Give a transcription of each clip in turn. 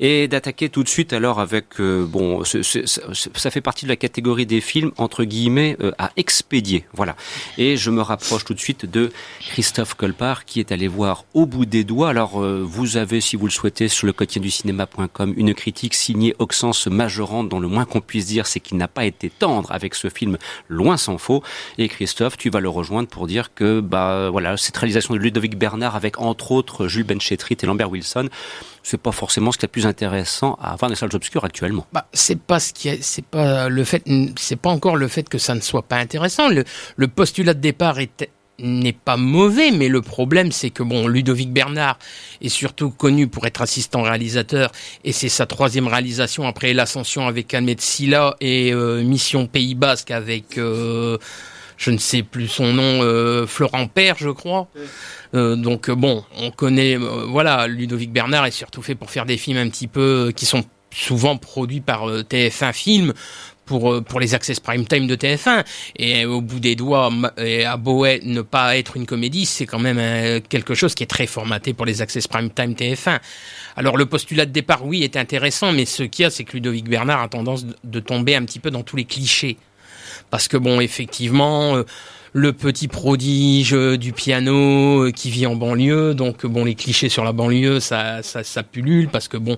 Et d'attaquer tout de suite alors avec euh, bon, ça fait partie de la catégorie des films entre guillemets euh, à expédier, voilà. Et je me rapproche tout de suite de Christophe Colpart qui est allé voir au bout des doigts. Alors euh, vous avez, si vous le souhaitez, sur le quotidien du cinéma.com une critique signée Oxens Majorant, dont le moins qu'on puisse dire c'est qu'il n'a pas été tendre avec ce film, loin s'en faut. Et Christophe, tu vas le rejoindre pour dire que bah voilà cette réalisation de Ludovic Bernard avec entre autres Jules Benchetrit et Lambert Wilson c'est pas forcément ce qui le plus intéressant à avoir les salles obscures actuellement. Bah, c'est pas ce qui c'est pas le fait, c'est pas encore le fait que ça ne soit pas intéressant. Le, postulat de départ est n'est pas mauvais, mais le problème c'est que bon, Ludovic Bernard est surtout connu pour être assistant réalisateur et c'est sa troisième réalisation après l'ascension avec Ahmed Silla et euh, Mission Pays Basque avec euh, je ne sais plus son nom, euh, Florent Père, je crois. Euh, donc euh, bon, on connaît, euh, voilà, Ludovic Bernard est surtout fait pour faire des films un petit peu qui sont souvent produits par TF1 Film pour pour les access prime time de TF1 et au bout des doigts à Boet ne pas être une comédie c'est quand même quelque chose qui est très formaté pour les access prime time TF1 alors le postulat de départ oui est intéressant mais ce qu'il y a c'est que Ludovic Bernard a tendance de tomber un petit peu dans tous les clichés parce que bon effectivement le petit prodige euh, du piano euh, qui vit en banlieue. Donc bon, les clichés sur la banlieue, ça, ça, ça pullule parce que bon,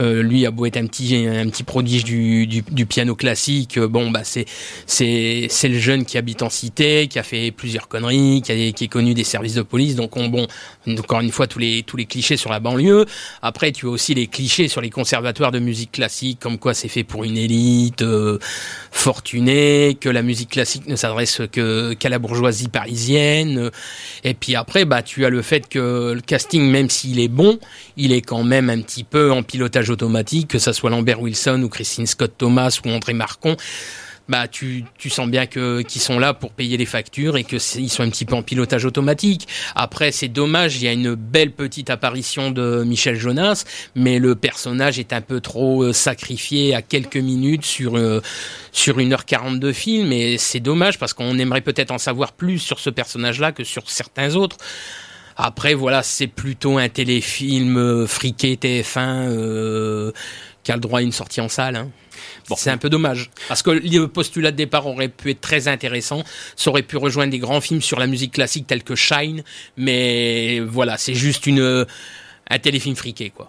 euh, lui a beau être un petit, un petit prodige du, du, piano classique. Bon, bah c'est, c'est, c'est le jeune qui habite en cité, qui a fait plusieurs conneries, qui, a, qui est connu des services de police. Donc on, bon, encore une fois tous les, tous les clichés sur la banlieue. Après, tu as aussi les clichés sur les conservatoires de musique classique, comme quoi c'est fait pour une élite fortunée, que la musique classique ne s'adresse que à la bourgeoisie parisienne. Et puis après, bah, tu as le fait que le casting, même s'il est bon, il est quand même un petit peu en pilotage automatique, que ça soit Lambert Wilson ou Christine Scott Thomas ou André Marcon bah tu, tu sens bien que qu'ils sont là pour payer les factures et que ils sont un petit peu en pilotage automatique. Après c'est dommage, il y a une belle petite apparition de Michel Jonas, mais le personnage est un peu trop euh, sacrifié à quelques minutes sur euh, sur une heure quarante de film et c'est dommage parce qu'on aimerait peut-être en savoir plus sur ce personnage-là que sur certains autres. Après voilà, c'est plutôt un téléfilm euh, friqué TF1 euh, qui a le droit à une sortie en salle. Hein. C'est un peu dommage. Parce que le postulat de départ aurait pu être très intéressant. Ça aurait pu rejoindre des grands films sur la musique classique tels que Shine. Mais voilà, c'est juste une, un téléfilm friqué, quoi.